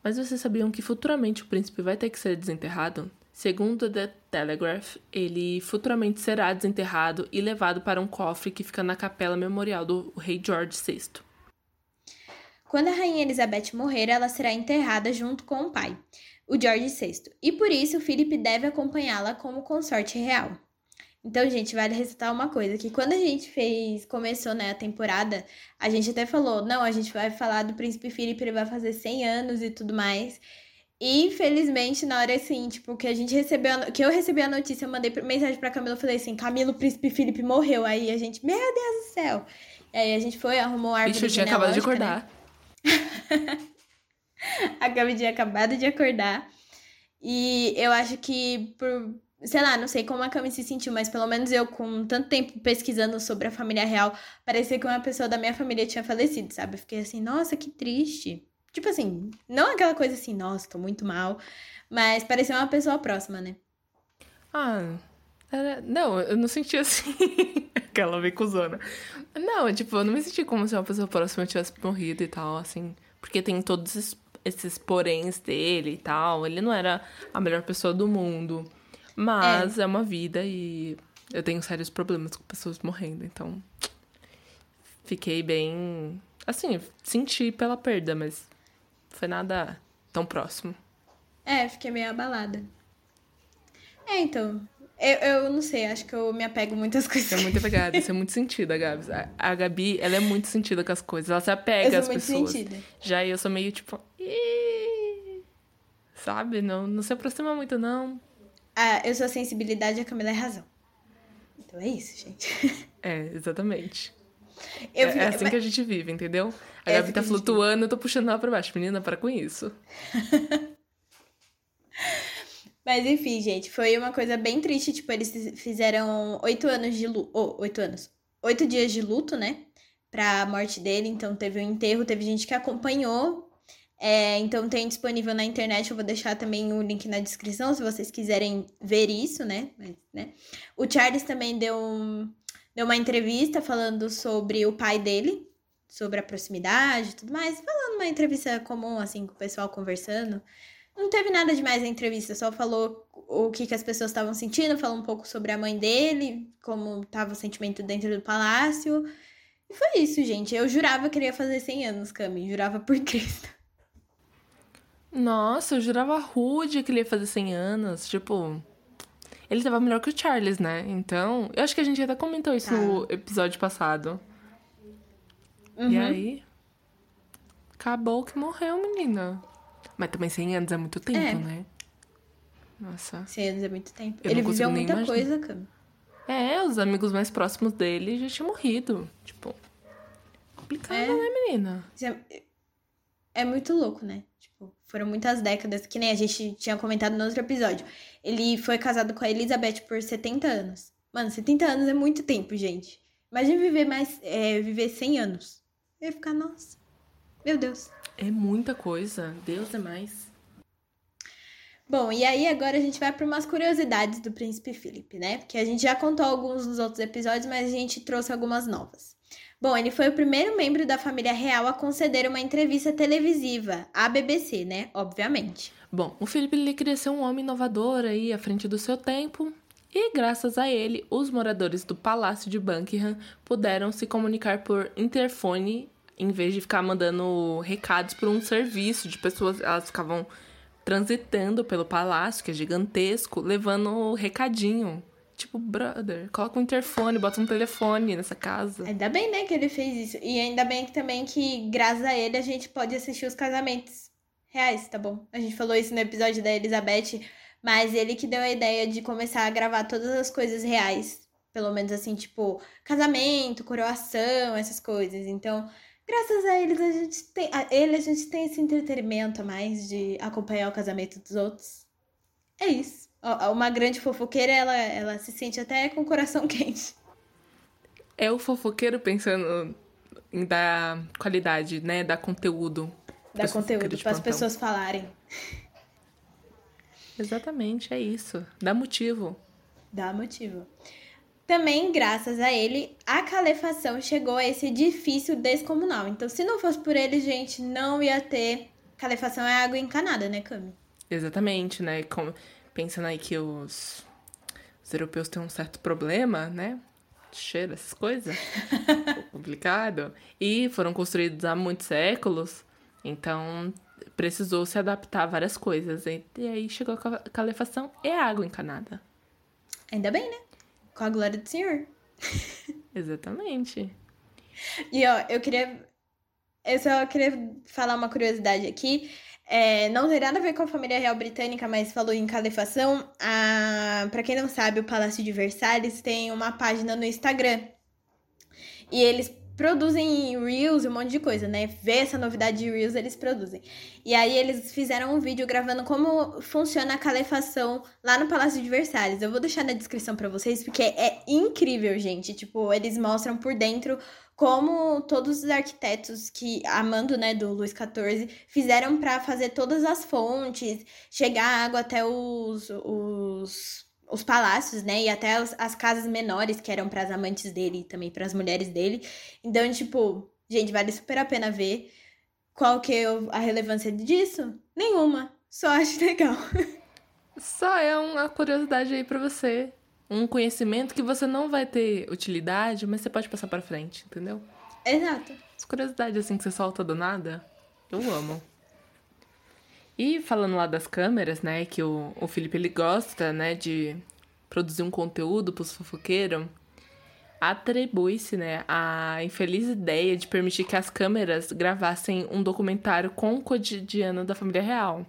Mas vocês sabiam que futuramente o príncipe vai ter que ser desenterrado? Segundo The Telegraph, ele futuramente será desenterrado e levado para um cofre que fica na capela memorial do rei George VI. Quando a rainha Elizabeth morrer, ela será enterrada junto com o pai, o George VI, e por isso Philip deve acompanhá-la como consorte real. Então, gente, vale ressaltar uma coisa, que quando a gente fez, começou, né, a temporada, a gente até falou, não, a gente vai falar do Príncipe Felipe, ele vai fazer 100 anos e tudo mais. E, infelizmente, na hora assim, tipo, que a gente recebeu, que eu recebi a notícia, eu mandei mensagem pra Camila, eu falei assim, Camila, o Príncipe Felipe morreu. Aí a gente, meu Deus do céu. E aí a gente foi, arrumou a árvore Bicho, eu tinha acabado de acordar. Né? [laughs] a Cami tinha acabado de acordar. E eu acho que por sei lá, não sei como a Cami se sentiu, mas pelo menos eu, com tanto tempo pesquisando sobre a família real, parecia que uma pessoa da minha família tinha falecido, sabe? Fiquei assim, nossa, que triste. Tipo assim, não aquela coisa assim, nossa, tô muito mal, mas parecia uma pessoa próxima, né? Ah, era... não, eu não senti assim. [laughs] aquela becuzona. Não, tipo, eu não me senti como se uma pessoa próxima tivesse morrido e tal, assim. Porque tem todos esses, esses poréns dele e tal. Ele não era a melhor pessoa do mundo. Mas é. é uma vida e eu tenho sérios problemas com pessoas morrendo, então fiquei bem. Assim, senti pela perda, mas foi nada tão próximo. É, fiquei meio abalada. É, então. Eu, eu não sei, acho que eu me apego muitas [laughs] coisas. Você é muito apegada, você é muito sentida, Gabi. A, a Gabi, ela é muito sentida com as coisas, ela se apega às pessoas. muito Sentida. Já eu sou meio tipo. Sabe? Não, não se aproxima muito, não. Ah, eu sou a sensibilidade e a Camila é a razão. Então é isso, gente. [laughs] É, exatamente. Eu é, é assim mas... que a gente vive, entendeu? A é Gabi assim tá flutuando, eu tô puxando ela pra baixo. Menina, para com isso. [laughs] Mas enfim, gente, foi uma coisa bem triste. Tipo, eles fizeram oito anos de luto. Oh, oito anos. Oito dias de luto, né? Pra morte dele. Então teve o um enterro, teve gente que acompanhou é, então tem disponível na internet, eu vou deixar também o link na descrição se vocês quiserem ver isso, né? Mas, né? O Charles também deu, um, deu uma entrevista falando sobre o pai dele, sobre a proximidade e tudo mais, falando uma entrevista comum, assim, com o pessoal conversando. Não teve nada demais na entrevista, só falou o que, que as pessoas estavam sentindo, falou um pouco sobre a mãe dele, como estava o sentimento dentro do palácio. E foi isso, gente. Eu jurava que ele ia fazer 100 anos, Cami, jurava por [laughs] Cristo. Nossa, eu jurava rude que ele ia fazer 100 anos. Tipo, ele tava melhor que o Charles, né? Então, eu acho que a gente até comentou isso tá. no episódio passado. Uhum. E aí, acabou que morreu, menina. Mas também 100 anos é muito tempo, é. né? Nossa. 100 anos é muito tempo. Eu ele viveu muita imaginar. coisa, cara. É, os amigos mais próximos dele já tinham morrido. Tipo, complicado, é. né, menina? É, é muito louco, né? Foram muitas décadas, que nem a gente tinha comentado no outro episódio. Ele foi casado com a Elizabeth por 70 anos. Mano, 70 anos é muito tempo, gente. Imagina viver mais. É, viver 100 anos. Eu ia ficar, nossa. Meu Deus. É muita coisa. Deus é mais. Bom, e aí agora a gente vai para umas curiosidades do Príncipe Philip, né? Porque a gente já contou alguns nos outros episódios, mas a gente trouxe algumas novas. Bom, ele foi o primeiro membro da família real a conceder uma entrevista televisiva à BBC, né? Obviamente. Bom, o Felipe ele ser um homem inovador aí à frente do seu tempo. E graças a ele, os moradores do Palácio de Buckingham puderam se comunicar por interfone em vez de ficar mandando recados por um serviço de pessoas. Elas ficavam transitando pelo palácio, que é gigantesco, levando recadinho Tipo, brother, coloca um interfone, bota um telefone nessa casa. Ainda bem, né, que ele fez isso. E ainda bem que também que, graças a ele, a gente pode assistir os casamentos reais, tá bom? A gente falou isso no episódio da Elizabeth, mas ele que deu a ideia de começar a gravar todas as coisas reais. Pelo menos assim, tipo, casamento, coroação, essas coisas. Então, graças a eles, a gente tem. A ele a gente tem esse entretenimento a mais de acompanhar o casamento dos outros. É isso. Uma grande fofoqueira, ela, ela se sente até com o coração [laughs] quente. É o fofoqueiro pensando em dar qualidade, né? Dar conteúdo. Dar conteúdo para as pessoas falarem. Exatamente, é isso. Dá motivo. Dá motivo. Também, graças a ele, a calefação chegou a esse edifício descomunal. Então, se não fosse por ele, gente, não ia ter calefação é água encanada, né, Cami? Exatamente, né? Como, pensando aí que os, os europeus têm um certo problema, né? Cheiro, essas coisas. [laughs] complicado. E foram construídos há muitos séculos. Então, precisou se adaptar a várias coisas. E, e aí chegou a calefação e a água encanada. Ainda bem, né? Com a glória do Senhor. [laughs] [laughs] Exatamente. E ó, eu queria. Eu só queria falar uma curiosidade aqui. É, não tem nada a ver com a família real britânica, mas falou em calefação. Ah, para quem não sabe, o Palácio de Versalhes tem uma página no Instagram. E eles produzem Reels e um monte de coisa, né? Ver essa novidade de Reels, eles produzem. E aí eles fizeram um vídeo gravando como funciona a calefação lá no Palácio de Versalhes. Eu vou deixar na descrição para vocês, porque é incrível, gente. Tipo, eles mostram por dentro como todos os arquitetos que, amando, né, do Luís XIV, fizeram para fazer todas as fontes, chegar a água até os, os os palácios, né? E até as, as casas menores que eram para as amantes dele e também para as mulheres dele. Então, tipo, gente, vale super a pena ver. Qual que é a relevância disso? Nenhuma. Só acho [laughs] legal. Só é uma curiosidade aí para você. Um conhecimento que você não vai ter utilidade, mas você pode passar para frente, entendeu? Exato. As curiosidades assim que você solta do nada, eu amo. E falando lá das câmeras, né, que o, o Felipe ele gosta, né, de produzir um conteúdo pros fofoqueiros, atribui-se, né, a infeliz ideia de permitir que as câmeras gravassem um documentário com o cotidiano da família real,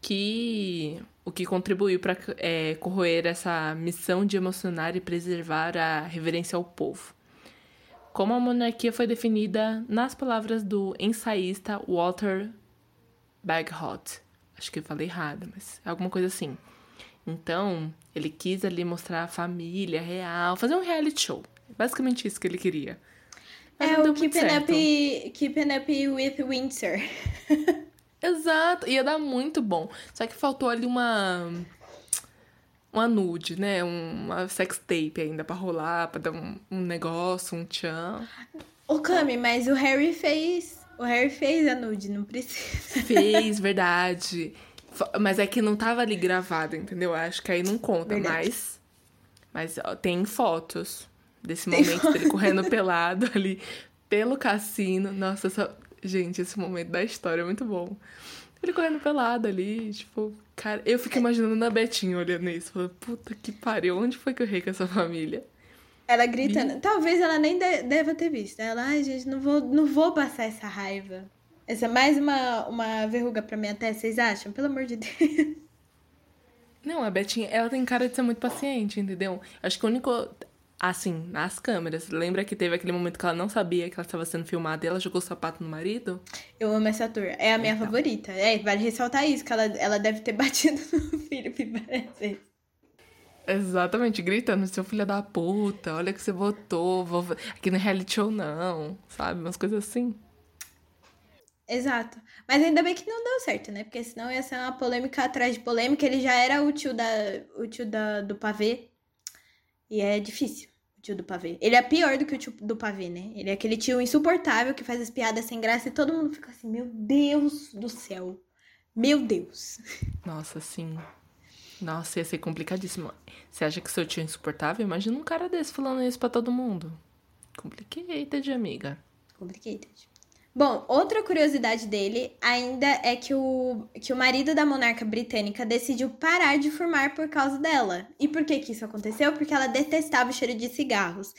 que o que contribuiu para é, corroer essa missão de emocionar e preservar a reverência ao povo. Como a monarquia foi definida nas palavras do ensaísta Walter Bag Hot. Acho que eu falei errado, mas é alguma coisa assim. Então, ele quis ali mostrar a família real, fazer um reality show. Basicamente isso que ele queria. Mas é o Keeping Up, Keeping Up with Windsor. [laughs] Exato, ia dar muito bom. Só que faltou ali uma uma nude, né? Uma sex tape ainda pra rolar, pra dar um, um negócio, um tchan. O Cami, mas o Harry fez o Harry fez a nude, não precisa. Fez, verdade. Mas é que não tava ali gravado, entendeu? Acho que aí não conta, verdade. mas. Mas ó, tem fotos desse tem momento foto. dele correndo pelado ali pelo cassino. Nossa, só... gente, esse momento da história é muito bom. Ele correndo pelado ali, tipo, cara, eu fico imaginando na Betinha olhando isso, falando, puta que pariu, onde foi que eu errei com essa família? Ela gritando. Talvez ela nem de, deva ter visto. Ela, ai, gente, não vou, não vou passar essa raiva. Essa é mais uma, uma verruga pra minha testa, vocês acham? Pelo amor de Deus. Não, a Betinha, ela tem cara de ser muito paciente, entendeu? Acho que o único. Assim, nas câmeras. Lembra que teve aquele momento que ela não sabia que ela estava sendo filmada e ela jogou o sapato no marido? Eu amo essa ator. É a minha então. favorita. É, vale ressaltar isso, que ela, ela deve ter [laughs] batido no Felipe várias vezes. Exatamente, gritando, seu filho da puta, olha que você votou, vou... aqui no reality show não, sabe? Umas coisas assim. Exato. Mas ainda bem que não deu certo, né? Porque senão ia ser uma polêmica atrás de polêmica. Ele já era o tio, da, o tio da, do pavê. E é difícil, o tio do pavê. Ele é pior do que o tio do pavê, né? Ele é aquele tio insuportável que faz as piadas sem graça e todo mundo fica assim, meu Deus do céu. Meu Deus. Nossa, sim. Nossa, ia ser complicadíssimo. Você acha que seu tio é insuportável? Imagina um cara desse falando isso pra todo mundo. Complicated, amiga. Complicated. Bom, outra curiosidade dele ainda é que o, que o marido da monarca britânica decidiu parar de fumar por causa dela. E por que que isso aconteceu? Porque ela detestava o cheiro de cigarros.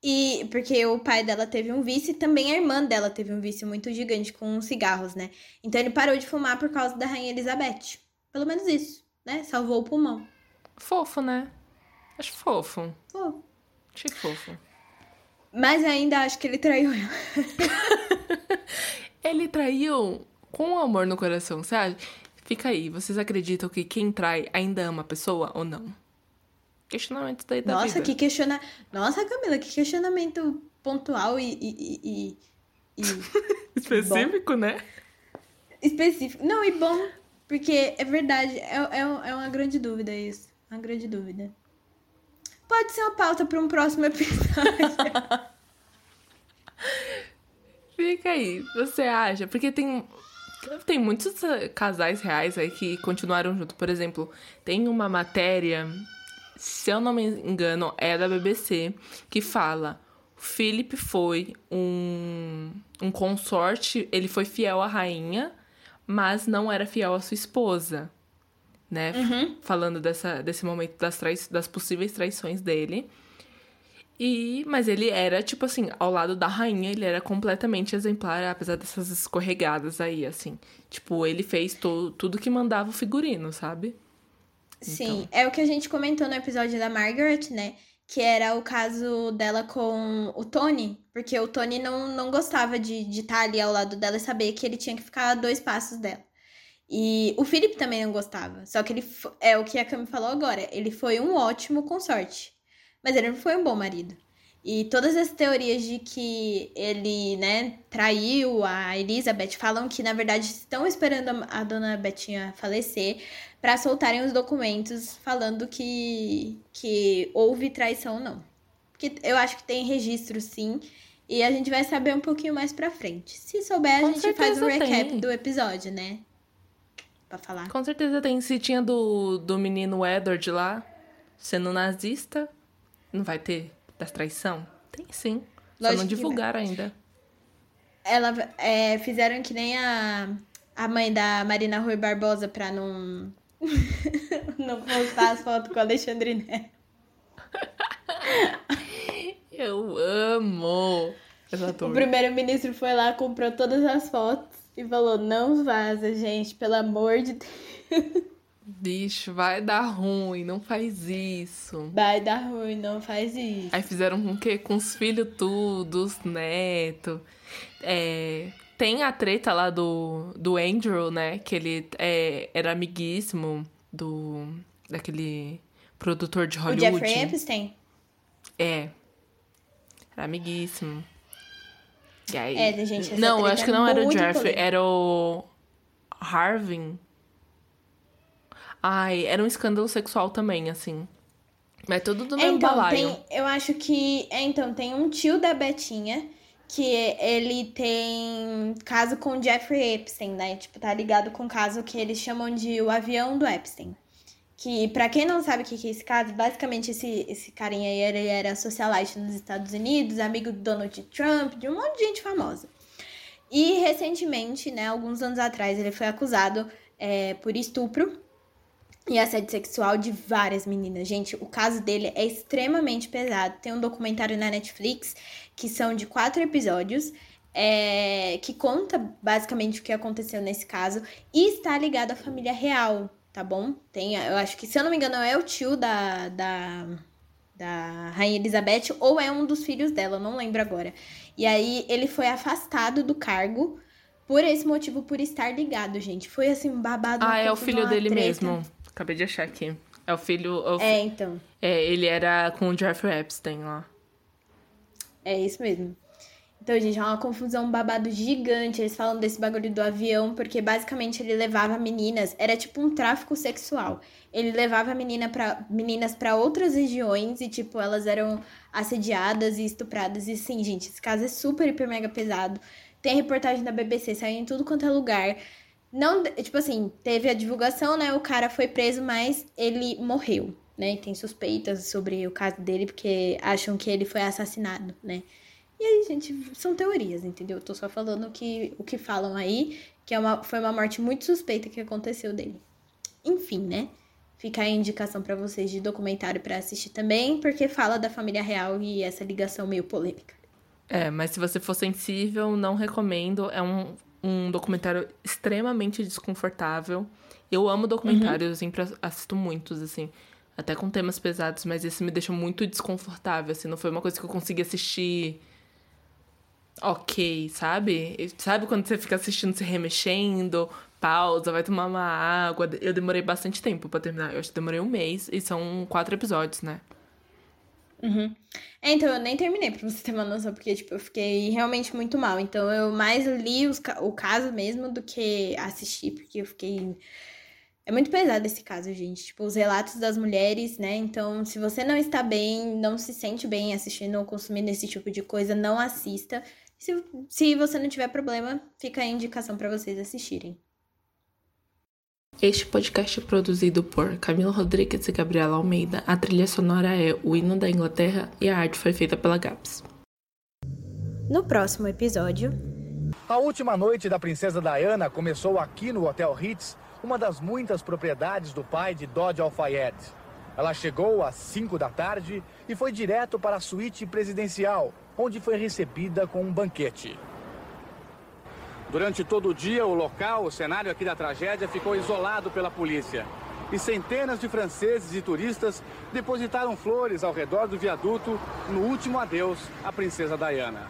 E porque o pai dela teve um vício e também a irmã dela teve um vício muito gigante com cigarros, né? Então ele parou de fumar por causa da rainha Elizabeth. Pelo menos isso, né? Salvou o pulmão. Fofo, né? Acho fofo. Pô. Achei fofo. Mas ainda acho que ele traiu ela. [laughs] Ele traiu com amor no coração, sabe? Fica aí, vocês acreditam que quem trai ainda ama a pessoa ou não? Questionamento daí da Nossa, vida. que questiona... Nossa, Camila, que questionamento pontual e... e, e, e... [laughs] Específico, né? Específico. Não, e bom, porque é verdade, é, é, é uma grande dúvida isso. Uma grande dúvida. Pode ser uma pauta para um próximo episódio. [laughs] Fica aí, você acha? Porque tem. Tem muitos eh, casais reais aí que continuaram junto. Por exemplo, tem uma matéria, se eu não me engano, é da BBC, que fala: o Philip foi um, um consorte, ele foi fiel à rainha, mas não era fiel à sua esposa. Né? Falando dessa, desse momento das, trai das possíveis traições dele. E, mas ele era, tipo assim, ao lado da rainha, ele era completamente exemplar, apesar dessas escorregadas aí, assim. Tipo, ele fez to, tudo que mandava o figurino, sabe? Sim, é o que a gente comentou no episódio da Margaret, né? Que era o caso dela com o Tony, porque o Tony não, não gostava de estar de tá ali ao lado dela e saber que ele tinha que ficar a dois passos dela. E o Philip também não gostava. Só que ele é o que a Cami falou agora. Ele foi um ótimo consorte. Mas ele não foi um bom marido. E todas as teorias de que ele, né, traiu a Elizabeth falam que, na verdade, estão esperando a dona Betinha falecer para soltarem os documentos falando que, que houve traição ou não. Porque eu acho que tem registro, sim. E a gente vai saber um pouquinho mais pra frente. Se souber, a Com gente faz o certeza recap tem. do episódio, né? Pra falar. Com certeza tem. Se tinha do, do menino Edward lá, sendo nazista, não vai ter da traição? Tem sim. Só Lógico não que divulgaram ainda. Ela é, fizeram que nem a, a mãe da Marina Rui Barbosa pra não, [laughs] não postar as fotos com o Alexandre Neto. [laughs] Eu amo essa O primeiro-ministro foi lá, comprou todas as fotos e falou: não vaza, gente, pelo amor de Deus. Bicho, vai dar ruim, não faz isso. Vai dar ruim, não faz isso. Aí fizeram com o quê? Com os filhos tudo, os netos. É, tem a treta lá do, do Andrew, né? Que ele é, era amiguíssimo do daquele produtor de O Hollywood. Jeffrey Epstein? É. Era amiguíssimo. E aí... É, gente, Não, eu acho que não era o Jeffrey, polêmica. era o Harvin. Ai, era um escândalo sexual também, assim. Mas tudo do mesmo então, balaio. tem, eu acho que. É, então, tem um tio da Betinha que ele tem caso com o Jeffrey Epstein, né? Tipo, tá ligado com o caso que eles chamam de o avião do Epstein. Que, pra quem não sabe o que que é esse caso, basicamente esse, esse carinha aí, ele era socialite nos Estados Unidos, amigo do Donald Trump, de um monte de gente famosa. E recentemente, né, alguns anos atrás, ele foi acusado é, por estupro e assédio sexual de várias meninas. Gente, o caso dele é extremamente pesado. Tem um documentário na Netflix que são de quatro episódios. é, que conta basicamente o que aconteceu nesse caso e está ligado à família real, tá bom? Tem, eu acho que, se eu não me engano, é o tio da, da, da Rainha Elizabeth ou é um dos filhos dela, não lembro agora. E aí ele foi afastado do cargo por esse motivo, por estar ligado, gente. Foi assim, babado. Ah, é o filho dele treta. mesmo. Acabei de achar aqui. É o filho. é o fi- É, então. é, ele era com o Jeffrey Epstein lá. É isso mesmo. Então, gente, é uma confusão, um babado gigante. Eles falam desse bagulho do avião, porque basicamente ele levava meninas, era tipo um tráfico sexual. Ele levava menina pra, meninas para outras regiões e, tipo, elas eram assediadas e estupradas. E sim, gente, esse caso é super, hiper, mega pesado. Tem reportagem da BBC, saiu em tudo quanto é lugar. Não, tipo assim, teve a divulgação, né? O cara foi preso, mas ele morreu, né? Tem suspeitas sobre o caso dele, porque acham que ele foi assassinado, né? E aí, gente, são teorias, entendeu? Eu tô só falando que, o que falam aí, que é uma, foi uma morte muito suspeita que aconteceu dele. Enfim, né? Fica a indicação para vocês de documentário para assistir também, porque fala da família real e essa ligação meio polêmica. É, mas se você for sensível, não recomendo. É um, um documentário extremamente desconfortável. Eu amo documentários, uhum. eu sempre assisto muitos, assim. Até com temas pesados, mas esse me deixou muito desconfortável, assim. Não foi uma coisa que eu consegui assistir ok, sabe? Sabe quando você fica assistindo, se remexendo, pausa, vai tomar uma água. Eu demorei bastante tempo para terminar. Eu acho que demorei um mês e são quatro episódios, né? Uhum. É, então eu nem terminei, pra você ter uma noção, porque, tipo, eu fiquei realmente muito mal. Então eu mais li os, o caso mesmo do que assisti, porque eu fiquei. É muito pesado esse caso, gente. Tipo, os relatos das mulheres, né? Então, se você não está bem, não se sente bem assistindo ou consumindo esse tipo de coisa, não assista. Se, se você não tiver problema, fica a indicação para vocês assistirem. Este podcast é produzido por Camila Rodrigues e Gabriela Almeida. A trilha sonora é O Hino da Inglaterra e a arte foi feita pela Gaps. No próximo episódio. A última noite da princesa Diana começou aqui no Hotel Ritz, uma das muitas propriedades do pai de Dodge Al-Fayed. Ela chegou às 5 da tarde e foi direto para a suíte presidencial, onde foi recebida com um banquete. Durante todo o dia, o local, o cenário aqui da tragédia, ficou isolado pela polícia. E centenas de franceses e turistas depositaram flores ao redor do viaduto no último adeus à princesa Diana.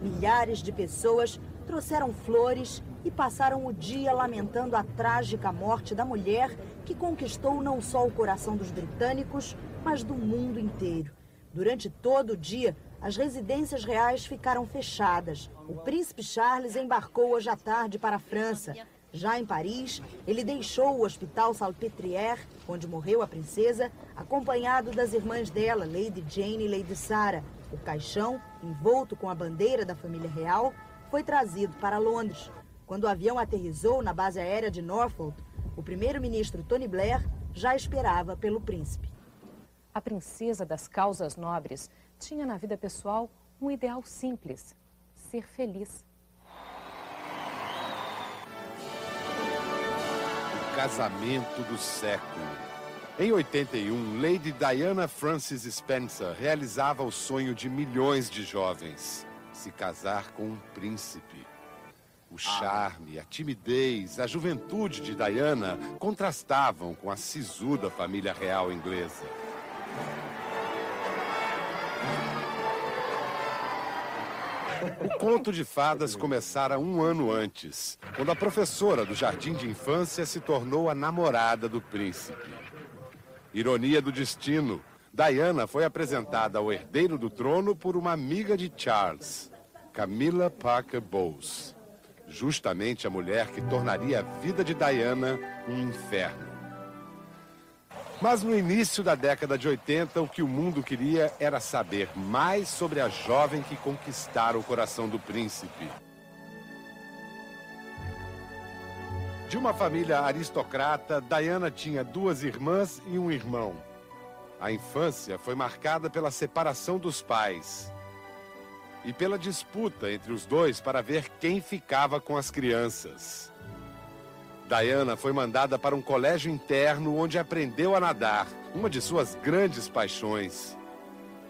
Milhares de pessoas trouxeram flores e passaram o dia lamentando a trágica morte da mulher que conquistou não só o coração dos britânicos, mas do mundo inteiro. Durante todo o dia, as residências reais ficaram fechadas. O príncipe Charles embarcou hoje à tarde para a França. Já em Paris, ele deixou o Hospital Salpêtrière, onde morreu a princesa, acompanhado das irmãs dela, Lady Jane e Lady Sarah. O caixão, envolto com a bandeira da família real, foi trazido para Londres. Quando o avião aterrizou na base aérea de Norfolk, o primeiro-ministro Tony Blair já esperava pelo príncipe. A princesa das causas nobres tinha na vida pessoal um ideal simples: ser feliz. O casamento do século. Em 81, Lady Diana Frances Spencer realizava o sonho de milhões de jovens: se casar com um príncipe. O charme, a timidez, a juventude de Diana contrastavam com a sisuda família real inglesa. O conto de fadas começara um ano antes, quando a professora do jardim de infância se tornou a namorada do príncipe. Ironia do destino, Diana foi apresentada ao herdeiro do trono por uma amiga de Charles, Camilla Parker Bowles. Justamente a mulher que tornaria a vida de Diana um inferno. Mas no início da década de 80, o que o mundo queria era saber mais sobre a jovem que conquistara o coração do príncipe. De uma família aristocrata, Diana tinha duas irmãs e um irmão. A infância foi marcada pela separação dos pais e pela disputa entre os dois para ver quem ficava com as crianças. Diana foi mandada para um colégio interno onde aprendeu a nadar, uma de suas grandes paixões.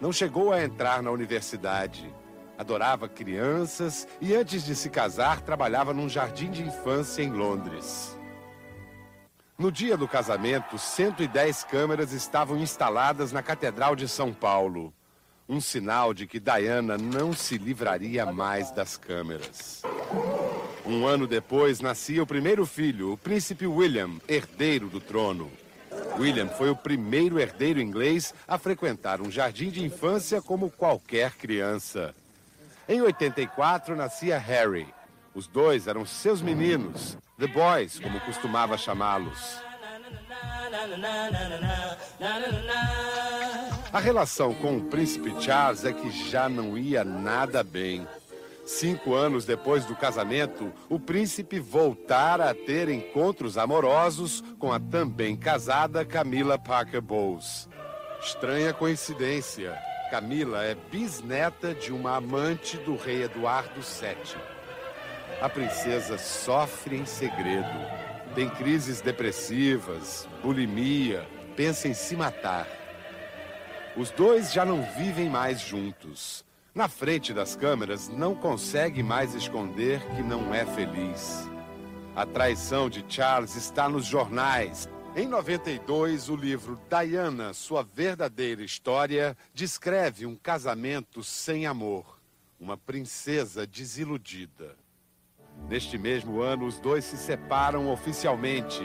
Não chegou a entrar na universidade. Adorava crianças e, antes de se casar, trabalhava num jardim de infância em Londres. No dia do casamento, 110 câmeras estavam instaladas na Catedral de São Paulo. Um sinal de que Diana não se livraria mais das câmeras. Um ano depois, nascia o primeiro filho, o príncipe William, herdeiro do trono. William foi o primeiro herdeiro inglês a frequentar um jardim de infância como qualquer criança. Em 84, nascia Harry. Os dois eram seus meninos, The Boys, como costumava chamá-los. A relação com o príncipe Charles é que já não ia nada bem. Cinco anos depois do casamento, o príncipe voltara a ter encontros amorosos com a também casada Camila Parker Bowles. Estranha coincidência. Camila é bisneta de uma amante do rei Eduardo VII. A princesa sofre em segredo. Tem crises depressivas, bulimia, pensa em se matar. Os dois já não vivem mais juntos. Na frente das câmeras, não consegue mais esconder que não é feliz. A traição de Charles está nos jornais. Em 92, o livro Diana, Sua Verdadeira História, descreve um casamento sem amor, uma princesa desiludida. Neste mesmo ano, os dois se separam oficialmente.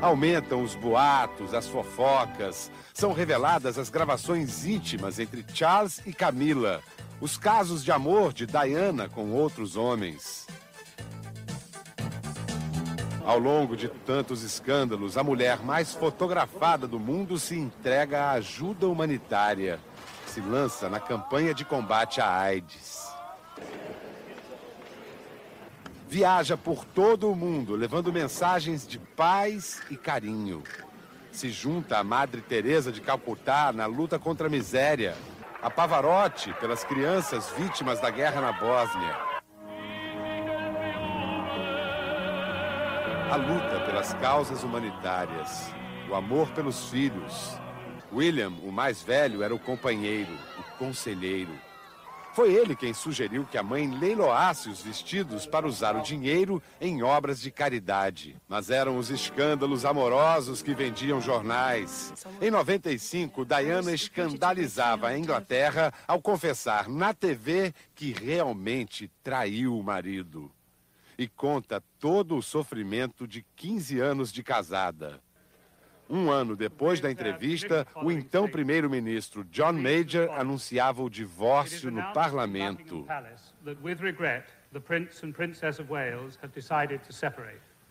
Aumentam os boatos, as fofocas, são reveladas as gravações íntimas entre Charles e Camila, os casos de amor de Diana com outros homens. Ao longo de tantos escândalos, a mulher mais fotografada do mundo se entrega à ajuda humanitária, se lança na campanha de combate à AIDS. Viaja por todo o mundo, levando mensagens de paz e carinho. Se junta a Madre Teresa de Calcutá na luta contra a miséria, a Pavarotti pelas crianças vítimas da guerra na Bósnia. A luta pelas causas humanitárias, o amor pelos filhos. William, o mais velho, era o companheiro, o conselheiro. Foi ele quem sugeriu que a mãe leiloasse os vestidos para usar o dinheiro em obras de caridade. Mas eram os escândalos amorosos que vendiam jornais. Em 95, Diana escandalizava a Inglaterra ao confessar na TV que realmente traiu o marido. E conta todo o sofrimento de 15 anos de casada. Um ano depois da entrevista, o então primeiro-ministro John Major anunciava o divórcio no parlamento.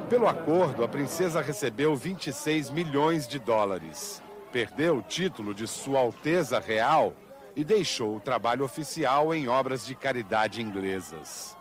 Pelo acordo, a princesa recebeu 26 milhões de dólares. Perdeu o título de Sua Alteza Real e deixou o trabalho oficial em obras de caridade inglesas.